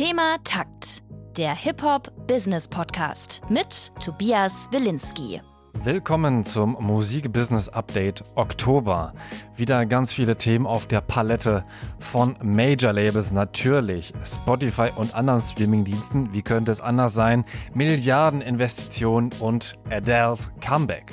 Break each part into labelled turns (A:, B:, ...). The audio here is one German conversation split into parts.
A: Thema Takt, der Hip-Hop-Business-Podcast mit Tobias Wilinski.
B: Willkommen zum Musik-Business-Update Oktober. Wieder ganz viele Themen auf der Palette von Major-Labels natürlich, Spotify und anderen Streaming-Diensten. Wie könnte es anders sein? Milliardeninvestitionen und Adele's Comeback.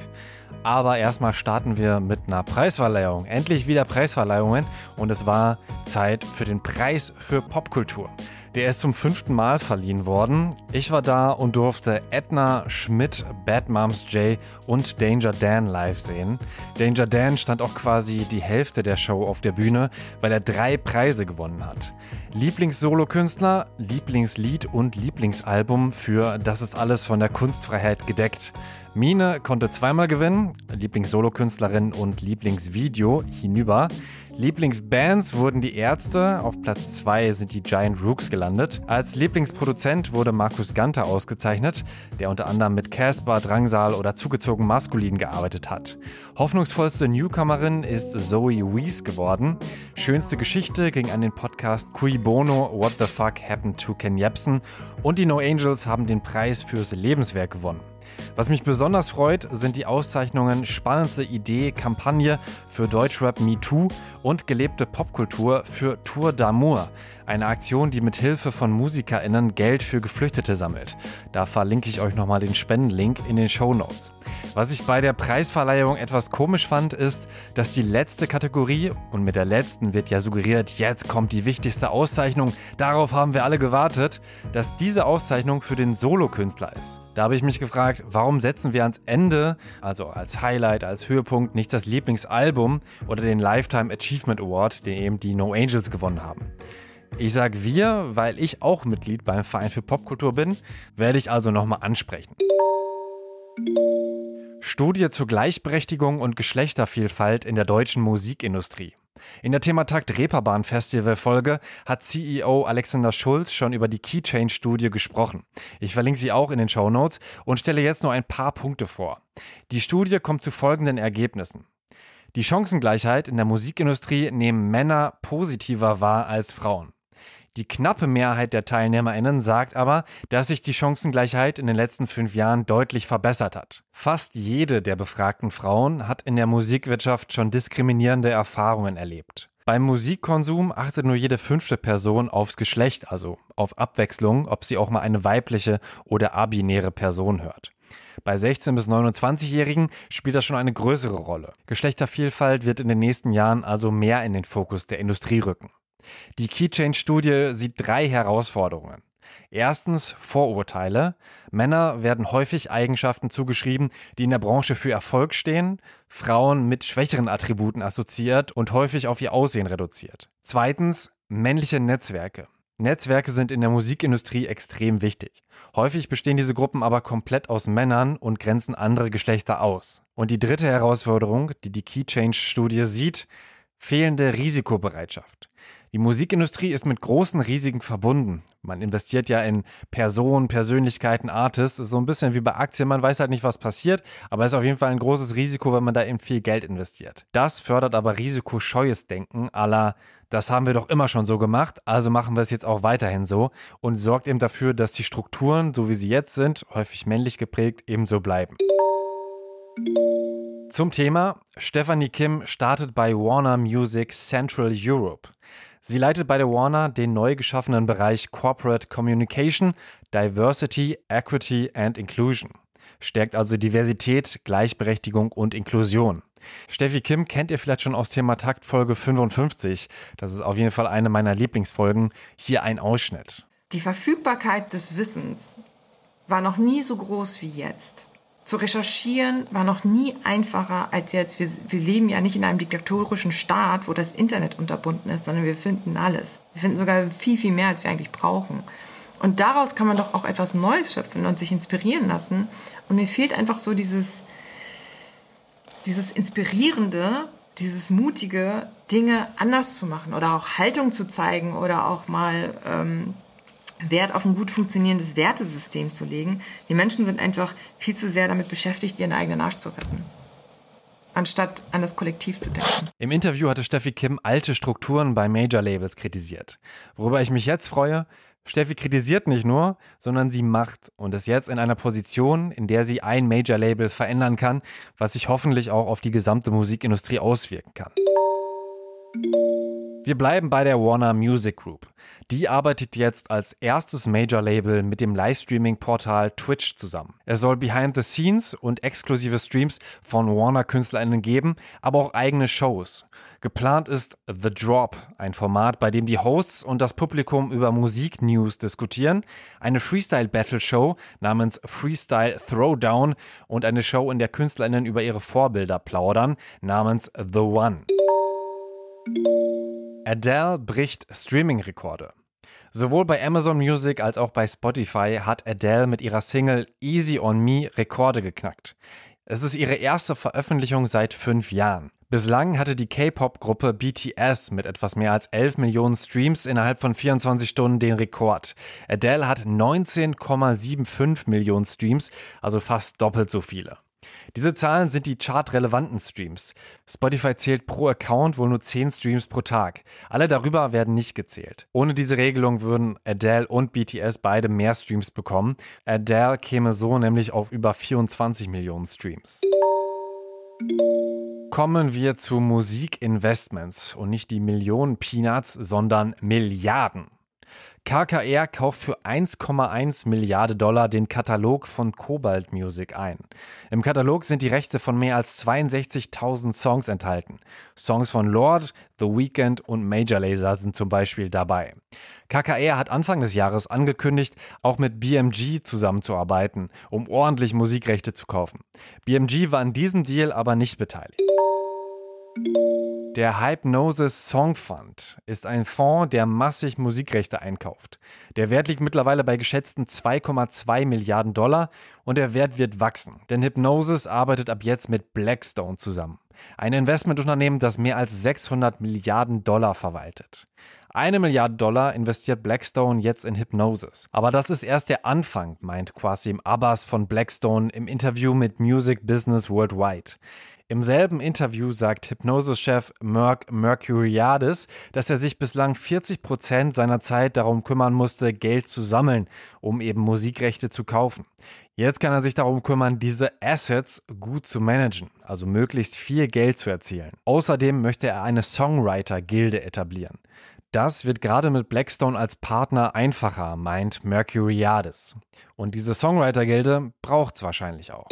B: Aber erstmal starten wir mit einer Preisverleihung. Endlich wieder Preisverleihungen und es war Zeit für den Preis für Popkultur. Der ist zum fünften Mal verliehen worden. Ich war da und durfte Edna Schmidt, Bad Moms J und Danger Dan live sehen. Danger Dan stand auch quasi die Hälfte der Show auf der Bühne, weil er drei Preise gewonnen hat. Lieblings-Solokünstler, Lieblingslied und Lieblingsalbum für Das ist alles von der Kunstfreiheit gedeckt. Mine konnte zweimal gewinnen, Lieblings-Solokünstlerin und Lieblingsvideo hinüber. Lieblingsbands wurden die Ärzte, auf Platz 2 sind die Giant Rooks gelandet. Als Lieblingsproduzent wurde Markus Ganter ausgezeichnet, der unter anderem mit Casper, Drangsal oder zugezogen Maskulin gearbeitet hat. Hoffnungsvollste Newcomerin ist Zoe Wees geworden. Schönste Geschichte ging an den Podcast Cui Bono What the Fuck Happened to Ken Jebsen und die No Angels haben den Preis fürs Lebenswerk gewonnen. Was mich besonders freut, sind die Auszeichnungen Spannendste Idee, Kampagne für Deutschrap MeToo und gelebte Popkultur für Tour d'Amour. Eine Aktion, die mit Hilfe von MusikerInnen Geld für Geflüchtete sammelt. Da verlinke ich euch nochmal den Spendenlink in den Show Notes. Was ich bei der Preisverleihung etwas komisch fand, ist, dass die letzte Kategorie, und mit der letzten wird ja suggeriert, jetzt kommt die wichtigste Auszeichnung, darauf haben wir alle gewartet, dass diese Auszeichnung für den Solokünstler ist. Da habe ich mich gefragt, warum setzen wir ans Ende, also als Highlight, als Höhepunkt, nicht das Lieblingsalbum oder den Lifetime Achievement Award, den eben die No Angels gewonnen haben. Ich sage wir, weil ich auch Mitglied beim Verein für Popkultur bin, werde ich also nochmal ansprechen. Studie zur Gleichberechtigung und Geschlechtervielfalt in der deutschen Musikindustrie. In der Thematakt Reeperbahn Festival Folge hat CEO Alexander Schulz schon über die Key Change Studie gesprochen. Ich verlinke sie auch in den Show Notes und stelle jetzt nur ein paar Punkte vor. Die Studie kommt zu folgenden Ergebnissen. Die Chancengleichheit in der Musikindustrie nehmen Männer positiver wahr als Frauen. Die knappe Mehrheit der TeilnehmerInnen sagt aber, dass sich die Chancengleichheit in den letzten fünf Jahren deutlich verbessert hat. Fast jede der befragten Frauen hat in der Musikwirtschaft schon diskriminierende Erfahrungen erlebt. Beim Musikkonsum achtet nur jede fünfte Person aufs Geschlecht, also auf Abwechslung, ob sie auch mal eine weibliche oder abinäre Person hört. Bei 16- bis 29-Jährigen spielt das schon eine größere Rolle. Geschlechtervielfalt wird in den nächsten Jahren also mehr in den Fokus der Industrie rücken. Die Keychain-Studie sieht drei Herausforderungen. Erstens Vorurteile. Männer werden häufig Eigenschaften zugeschrieben, die in der Branche für Erfolg stehen, Frauen mit schwächeren Attributen assoziiert und häufig auf ihr Aussehen reduziert. Zweitens männliche Netzwerke. Netzwerke sind in der Musikindustrie extrem wichtig. Häufig bestehen diese Gruppen aber komplett aus Männern und grenzen andere Geschlechter aus. Und die dritte Herausforderung, die die Key Change Studie sieht, fehlende Risikobereitschaft. Die Musikindustrie ist mit großen Risiken verbunden. Man investiert ja in Personen, Persönlichkeiten, Artists. Ist so ein bisschen wie bei Aktien. Man weiß halt nicht, was passiert, aber es ist auf jeden Fall ein großes Risiko, wenn man da eben viel Geld investiert. Das fördert aber risikoscheues Denken aller, das haben wir doch immer schon so gemacht, also machen wir es jetzt auch weiterhin so und sorgt eben dafür, dass die Strukturen, so wie sie jetzt sind, häufig männlich geprägt, ebenso bleiben. Zum Thema, Stephanie Kim startet bei Warner Music Central Europe. Sie leitet bei der Warner den neu geschaffenen Bereich Corporate Communication, Diversity, Equity and Inclusion. Stärkt also Diversität, Gleichberechtigung und Inklusion. Steffi Kim kennt ihr vielleicht schon aus Thema Takt Folge 55. Das ist auf jeden Fall eine meiner Lieblingsfolgen. Hier ein Ausschnitt.
C: Die Verfügbarkeit des Wissens war noch nie so groß wie jetzt zu recherchieren war noch nie einfacher als jetzt. Wir, wir leben ja nicht in einem diktatorischen Staat, wo das Internet unterbunden ist, sondern wir finden alles. Wir finden sogar viel, viel mehr, als wir eigentlich brauchen. Und daraus kann man doch auch etwas Neues schöpfen und sich inspirieren lassen. Und mir fehlt einfach so dieses, dieses Inspirierende, dieses mutige, Dinge anders zu machen oder auch Haltung zu zeigen oder auch mal ähm, Wert auf ein gut funktionierendes Wertesystem zu legen. Die Menschen sind einfach viel zu sehr damit beschäftigt, ihren eigenen Arsch zu retten anstatt an das Kollektiv zu denken.
B: Im Interview hatte Steffi Kim alte Strukturen bei Major Labels kritisiert. Worüber ich mich jetzt freue, Steffi kritisiert nicht nur, sondern sie macht und ist jetzt in einer Position, in der sie ein Major-Label verändern kann, was sich hoffentlich auch auf die gesamte Musikindustrie auswirken kann. Wir bleiben bei der Warner Music Group. Die arbeitet jetzt als erstes Major-Label mit dem Livestreaming-Portal Twitch zusammen. Es soll Behind-the-Scenes und exklusive Streams von Warner-KünstlerInnen geben, aber auch eigene Shows. Geplant ist The Drop, ein Format, bei dem die Hosts und das Publikum über Musik-News diskutieren, eine Freestyle-Battle-Show namens Freestyle Throwdown und eine Show, in der KünstlerInnen über ihre Vorbilder plaudern, namens The One. Adele bricht Streaming-Rekorde. Sowohl bei Amazon Music als auch bei Spotify hat Adele mit ihrer Single Easy on Me Rekorde geknackt. Es ist ihre erste Veröffentlichung seit fünf Jahren. Bislang hatte die K-Pop-Gruppe BTS mit etwas mehr als 11 Millionen Streams innerhalb von 24 Stunden den Rekord. Adele hat 19,75 Millionen Streams, also fast doppelt so viele. Diese Zahlen sind die chartrelevanten Streams. Spotify zählt pro Account wohl nur 10 Streams pro Tag. Alle darüber werden nicht gezählt. Ohne diese Regelung würden Adele und BTS beide mehr Streams bekommen. Adele käme so nämlich auf über 24 Millionen Streams. Kommen wir zu Musikinvestments und nicht die Millionen Peanuts, sondern Milliarden. KKR kauft für 1,1 Milliarde Dollar den Katalog von Cobalt Music ein. Im Katalog sind die Rechte von mehr als 62.000 Songs enthalten. Songs von Lord, The Weeknd und Major Lazer sind zum Beispiel dabei. KKR hat Anfang des Jahres angekündigt, auch mit BMG zusammenzuarbeiten, um ordentlich Musikrechte zu kaufen. BMG war an diesem Deal aber nicht beteiligt. Der Hypnosis Song Fund ist ein Fonds, der massig Musikrechte einkauft. Der Wert liegt mittlerweile bei geschätzten 2,2 Milliarden Dollar und der Wert wird wachsen, denn Hypnosis arbeitet ab jetzt mit Blackstone zusammen. Ein Investmentunternehmen, das mehr als 600 Milliarden Dollar verwaltet. Eine Milliarde Dollar investiert Blackstone jetzt in Hypnosis. Aber das ist erst der Anfang, meint Quasim Abbas von Blackstone im Interview mit Music Business Worldwide. Im selben Interview sagt Hypnosis-Chef Merck Mercuriadis, dass er sich bislang 40 Prozent seiner Zeit darum kümmern musste, Geld zu sammeln, um eben Musikrechte zu kaufen. Jetzt kann er sich darum kümmern, diese Assets gut zu managen, also möglichst viel Geld zu erzielen. Außerdem möchte er eine Songwriter-Gilde etablieren. Das wird gerade mit Blackstone als Partner einfacher, meint Mercuriadis. Und diese Songwriter-Gilde braucht es wahrscheinlich auch.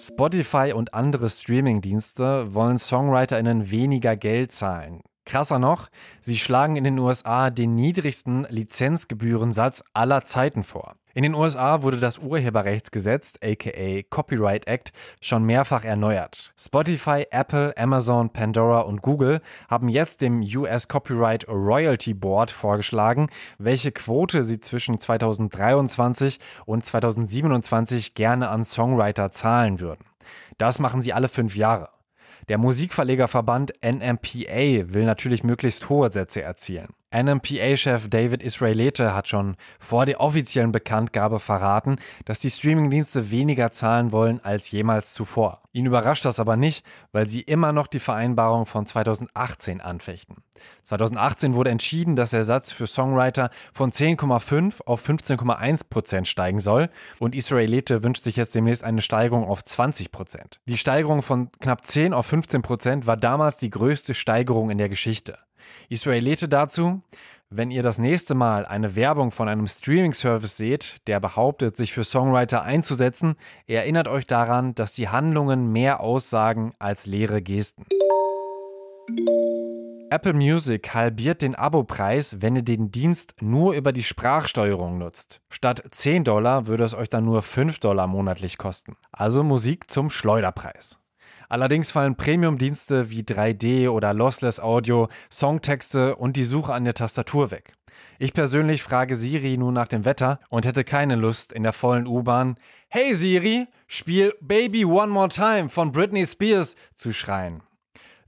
B: Spotify und andere Streaming-Dienste wollen SongwriterInnen weniger Geld zahlen. Krasser noch, sie schlagen in den USA den niedrigsten Lizenzgebührensatz aller Zeiten vor. In den USA wurde das Urheberrechtsgesetz, aka Copyright Act, schon mehrfach erneuert. Spotify, Apple, Amazon, Pandora und Google haben jetzt dem US Copyright Royalty Board vorgeschlagen, welche Quote sie zwischen 2023 und 2027 gerne an Songwriter zahlen würden. Das machen sie alle fünf Jahre. Der Musikverlegerverband NMPA will natürlich möglichst hohe Sätze erzielen. NMPA-Chef David Israelete hat schon vor der offiziellen Bekanntgabe verraten, dass die Streamingdienste weniger zahlen wollen als jemals zuvor. Ihn überrascht das aber nicht, weil sie immer noch die Vereinbarung von 2018 anfechten. 2018 wurde entschieden, dass der Satz für Songwriter von 10,5 auf 15,1 Prozent steigen soll und Israelete wünscht sich jetzt demnächst eine Steigerung auf 20 Prozent. Die Steigerung von knapp 10 auf 15 Prozent war damals die größte Steigerung in der Geschichte. Israelite dazu, wenn ihr das nächste Mal eine Werbung von einem Streaming-Service seht, der behauptet, sich für Songwriter einzusetzen, erinnert euch daran, dass die Handlungen mehr aussagen als leere Gesten. Apple Music halbiert den Abopreis, wenn ihr den Dienst nur über die Sprachsteuerung nutzt. Statt 10 Dollar würde es euch dann nur 5 Dollar monatlich kosten. Also Musik zum Schleuderpreis. Allerdings fallen Premium-Dienste wie 3D oder Lossless Audio, Songtexte und die Suche an der Tastatur weg. Ich persönlich frage Siri nun nach dem Wetter und hätte keine Lust, in der vollen U-Bahn Hey Siri, spiel Baby One More Time von Britney Spears zu schreien.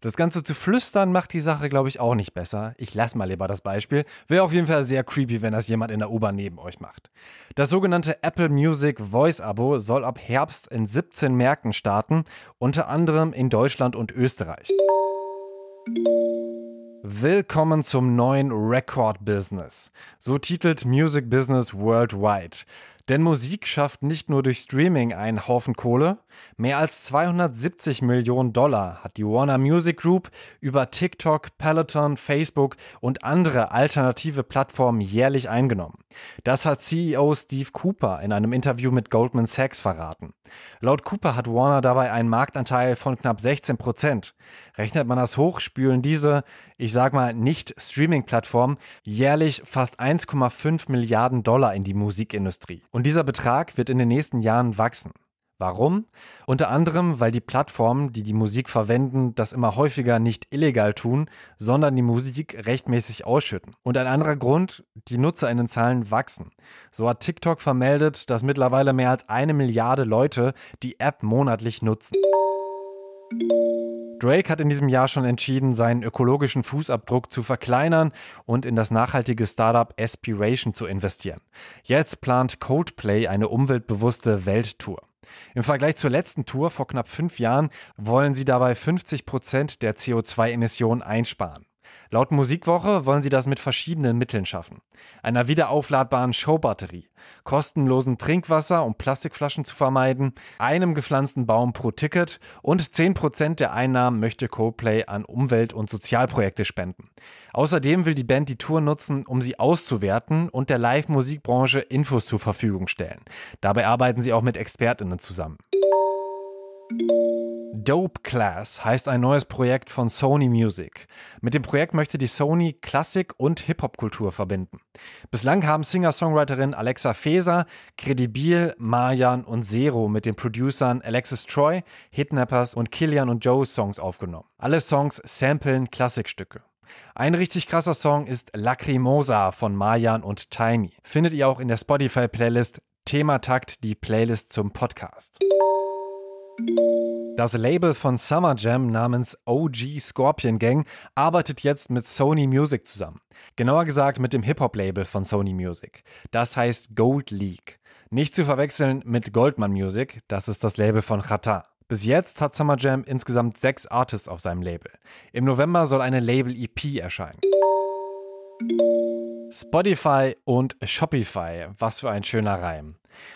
B: Das Ganze zu flüstern macht die Sache, glaube ich, auch nicht besser. Ich lasse mal lieber das Beispiel. Wäre auf jeden Fall sehr creepy, wenn das jemand in der U-Bahn neben euch macht. Das sogenannte Apple Music Voice Abo soll ab Herbst in 17 Märkten starten, unter anderem in Deutschland und Österreich. Willkommen zum neuen Record Business. So titelt Music Business Worldwide. Denn Musik schafft nicht nur durch Streaming einen Haufen Kohle, mehr als 270 Millionen Dollar hat die Warner Music Group über TikTok, Peloton, Facebook und andere alternative Plattformen jährlich eingenommen. Das hat CEO Steve Cooper in einem Interview mit Goldman Sachs verraten. Laut Cooper hat Warner dabei einen Marktanteil von knapp 16 Prozent. Rechnet man das hoch, spülen diese, ich sag mal, nicht Streaming-Plattformen jährlich fast 1,5 Milliarden Dollar in die Musikindustrie. Und dieser Betrag wird in den nächsten Jahren wachsen. Warum? Unter anderem, weil die Plattformen, die die Musik verwenden, das immer häufiger nicht illegal tun, sondern die Musik rechtmäßig ausschütten. Und ein anderer Grund, die Nutzerinnenzahlen wachsen. So hat TikTok vermeldet, dass mittlerweile mehr als eine Milliarde Leute die App monatlich nutzen. Drake hat in diesem Jahr schon entschieden, seinen ökologischen Fußabdruck zu verkleinern und in das nachhaltige Startup Aspiration zu investieren. Jetzt plant Coldplay eine umweltbewusste Welttour. Im Vergleich zur letzten Tour vor knapp fünf Jahren wollen sie dabei 50 Prozent der CO2-Emissionen einsparen. Laut Musikwoche wollen sie das mit verschiedenen Mitteln schaffen. Einer wiederaufladbaren Showbatterie, kostenlosen Trinkwasser, um Plastikflaschen zu vermeiden, einem gepflanzten Baum pro Ticket und 10% der Einnahmen möchte Coldplay an Umwelt- und Sozialprojekte spenden. Außerdem will die Band die Tour nutzen, um sie auszuwerten und der Live-Musikbranche Infos zur Verfügung stellen. Dabei arbeiten sie auch mit ExpertInnen zusammen. Dope Class heißt ein neues Projekt von Sony Music. Mit dem Projekt möchte die Sony Klassik und Hip-Hop-Kultur verbinden. Bislang haben Singer-Songwriterin Alexa Feser, Credibil, Marjan und Zero mit den Producern Alexis Troy, Hitnappers und Killian und Joe Songs aufgenommen. Alle Songs samplen Klassikstücke. Ein richtig krasser Song ist Lacrimosa von Marjan und Tiny. Findet ihr auch in der Spotify-Playlist Thematakt, die Playlist zum Podcast. Das Label von Summer Jam namens OG Scorpion Gang arbeitet jetzt mit Sony Music zusammen. Genauer gesagt mit dem Hip-Hop-Label von Sony Music. Das heißt Gold League. Nicht zu verwechseln mit Goldman Music, das ist das Label von Chata. Bis jetzt hat Summer Jam insgesamt sechs Artists auf seinem Label. Im November soll eine Label-EP erscheinen. Spotify und Shopify, was für ein schöner Reim.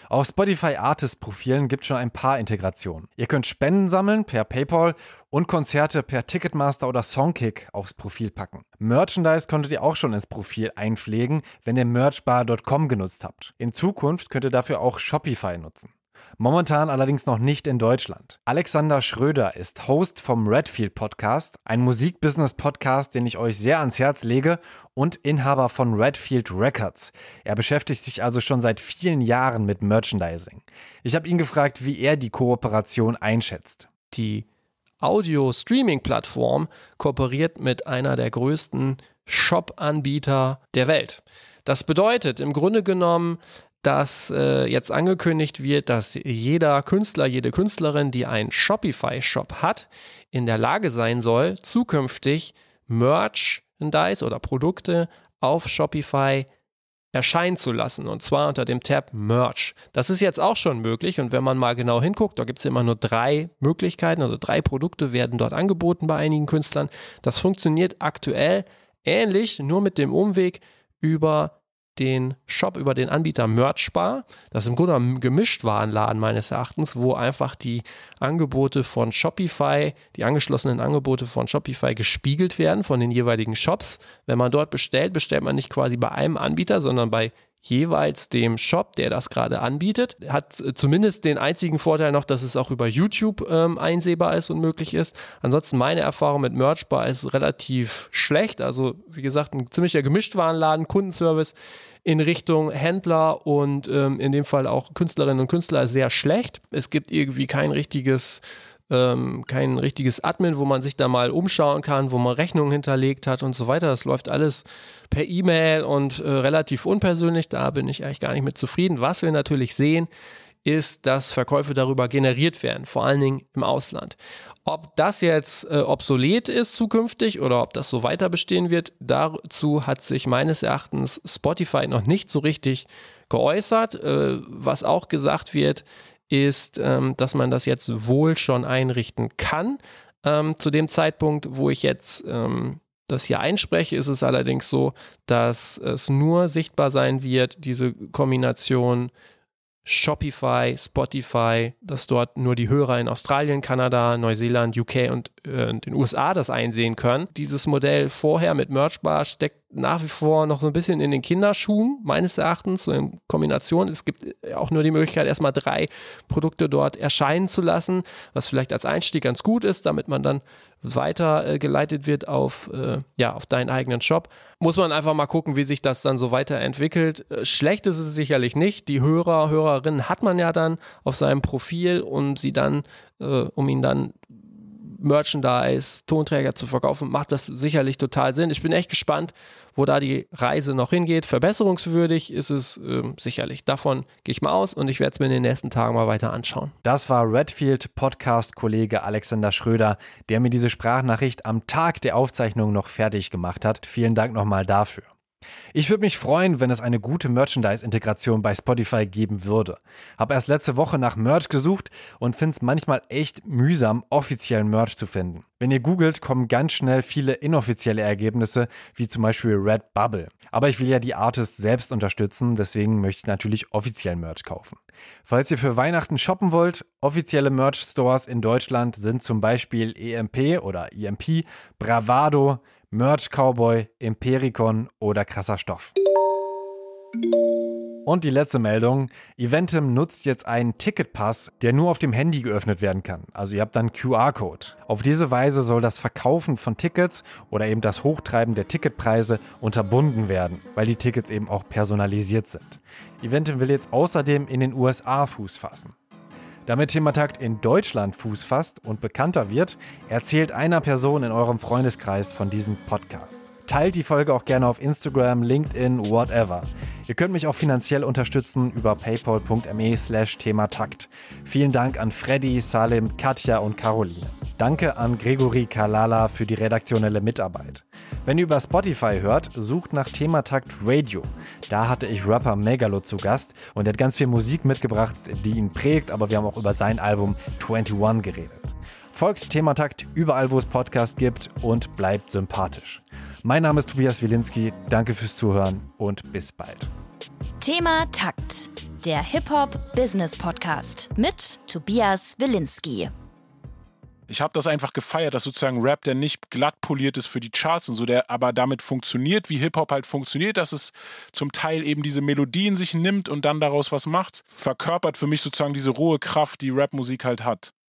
B: Auf Spotify Artist Profilen gibt schon ein paar Integrationen. Ihr könnt Spenden sammeln per PayPal und Konzerte per Ticketmaster oder Songkick aufs Profil packen. Merchandise konntet ihr auch schon ins Profil einpflegen, wenn ihr merchbar.com genutzt habt. In Zukunft könnt ihr dafür auch Shopify nutzen. Momentan allerdings noch nicht in Deutschland. Alexander Schröder ist Host vom Redfield Podcast, ein Musikbusiness-Podcast, den ich euch sehr ans Herz lege und Inhaber von Redfield Records. Er beschäftigt sich also schon seit vielen Jahren mit Merchandising. Ich habe ihn gefragt, wie er die Kooperation einschätzt.
D: Die Audio-Streaming-Plattform kooperiert mit einer der größten Shop-Anbieter der Welt. Das bedeutet im Grunde genommen, dass äh, jetzt angekündigt wird, dass jeder Künstler, jede Künstlerin, die einen Shopify-Shop hat, in der Lage sein soll, zukünftig Merchandise oder Produkte auf Shopify erscheinen zu lassen und zwar unter dem Tab Merch. Das ist jetzt auch schon möglich und wenn man mal genau hinguckt, da gibt es immer nur drei Möglichkeiten, also drei Produkte werden dort angeboten bei einigen Künstlern. Das funktioniert aktuell ähnlich, nur mit dem Umweg über den Shop über den Anbieter Merchbar. Das im Grunde ein Gemischtwarenladen meines Erachtens, wo einfach die Angebote von Shopify, die angeschlossenen Angebote von Shopify gespiegelt werden von den jeweiligen Shops. Wenn man dort bestellt, bestellt man nicht quasi bei einem Anbieter, sondern bei jeweils dem Shop, der das gerade anbietet. Hat zumindest den einzigen Vorteil noch, dass es auch über YouTube ähm, einsehbar ist und möglich ist. Ansonsten meine Erfahrung mit Merchbar ist relativ schlecht. Also wie gesagt, ein ziemlicher Gemischtwarenladen, Kundenservice in Richtung Händler und ähm, in dem Fall auch Künstlerinnen und Künstler sehr schlecht. Es gibt irgendwie kein richtiges ähm, kein richtiges Admin, wo man sich da mal umschauen kann, wo man Rechnungen hinterlegt hat und so weiter. Das läuft alles per E-Mail und äh, relativ unpersönlich. Da bin ich eigentlich gar nicht mit zufrieden. Was wir natürlich sehen, ist, dass Verkäufe darüber generiert werden, vor allen Dingen im Ausland. Ob das jetzt äh, obsolet ist zukünftig oder ob das so weiter bestehen wird, dazu hat sich meines Erachtens Spotify noch nicht so richtig geäußert. Äh, was auch gesagt wird, ist, ähm, dass man das jetzt wohl schon einrichten kann. Ähm, zu dem Zeitpunkt, wo ich jetzt ähm, das hier einspreche, ist es allerdings so, dass es nur sichtbar sein wird, diese Kombination Shopify, Spotify, dass dort nur die Hörer in Australien, Kanada, Neuseeland, UK und äh, den USA das einsehen können. Dieses Modell vorher mit Merchbar steckt nach wie vor noch so ein bisschen in den Kinderschuhen, meines Erachtens, so in Kombination. Es gibt auch nur die Möglichkeit, erstmal drei Produkte dort erscheinen zu lassen, was vielleicht als Einstieg ganz gut ist, damit man dann weitergeleitet äh, wird auf, äh, ja, auf deinen eigenen Shop. Muss man einfach mal gucken, wie sich das dann so weiterentwickelt. Äh, schlecht ist es sicherlich nicht. Die Hörer, Hörerinnen hat man ja dann auf seinem Profil, um sie dann, äh, um ihn dann Merchandise, Tonträger zu verkaufen, macht das sicherlich total Sinn. Ich bin echt gespannt, wo da die Reise noch hingeht. Verbesserungswürdig ist es äh, sicherlich. Davon gehe ich mal aus und ich werde es mir in den nächsten Tagen mal weiter anschauen.
B: Das war Redfield Podcast-Kollege Alexander Schröder, der mir diese Sprachnachricht am Tag der Aufzeichnung noch fertig gemacht hat. Vielen Dank nochmal dafür. Ich würde mich freuen, wenn es eine gute Merchandise-Integration bei Spotify geben würde. Habe erst letzte Woche nach Merch gesucht und finde es manchmal echt mühsam, offiziellen Merch zu finden. Wenn ihr googelt, kommen ganz schnell viele inoffizielle Ergebnisse, wie zum Beispiel Redbubble. Aber ich will ja die Artists selbst unterstützen, deswegen möchte ich natürlich offiziellen Merch kaufen. Falls ihr für Weihnachten shoppen wollt, offizielle Merch-Stores in Deutschland sind zum Beispiel EMP oder EMP, Bravado, Merch Cowboy, Impericon oder krasser Stoff. Und die letzte Meldung. Eventim nutzt jetzt einen Ticketpass, der nur auf dem Handy geöffnet werden kann. Also ihr habt dann QR-Code. Auf diese Weise soll das Verkaufen von Tickets oder eben das Hochtreiben der Ticketpreise unterbunden werden, weil die Tickets eben auch personalisiert sind. Eventim will jetzt außerdem in den USA Fuß fassen. Damit Thematakt in Deutschland Fuß fasst und bekannter wird, erzählt einer Person in eurem Freundeskreis von diesem Podcast. Teilt die Folge auch gerne auf Instagram, LinkedIn, whatever. Ihr könnt mich auch finanziell unterstützen über paypal.me slash thematakt. Vielen Dank an Freddy, Salim, Katja und Caroline. Danke an Gregory Kalala für die redaktionelle Mitarbeit. Wenn ihr über Spotify hört, sucht nach Thematakt Radio. Da hatte ich Rapper Megalo zu Gast und er hat ganz viel Musik mitgebracht, die ihn prägt, aber wir haben auch über sein Album 21 geredet. Folgt Thematakt überall, wo es Podcasts gibt und bleibt sympathisch. Mein Name ist Tobias Wilinski, danke fürs Zuhören und bis bald.
A: Thema Takt, der Hip-Hop-Business-Podcast mit Tobias Wilinski
E: ich habe das einfach gefeiert, dass sozusagen Rap, der nicht glatt poliert ist für die Charts und so, der aber damit funktioniert, wie Hip-Hop halt funktioniert, dass es zum Teil eben diese Melodien sich nimmt und dann daraus was macht, verkörpert für mich sozusagen diese rohe Kraft, die Rapmusik halt hat.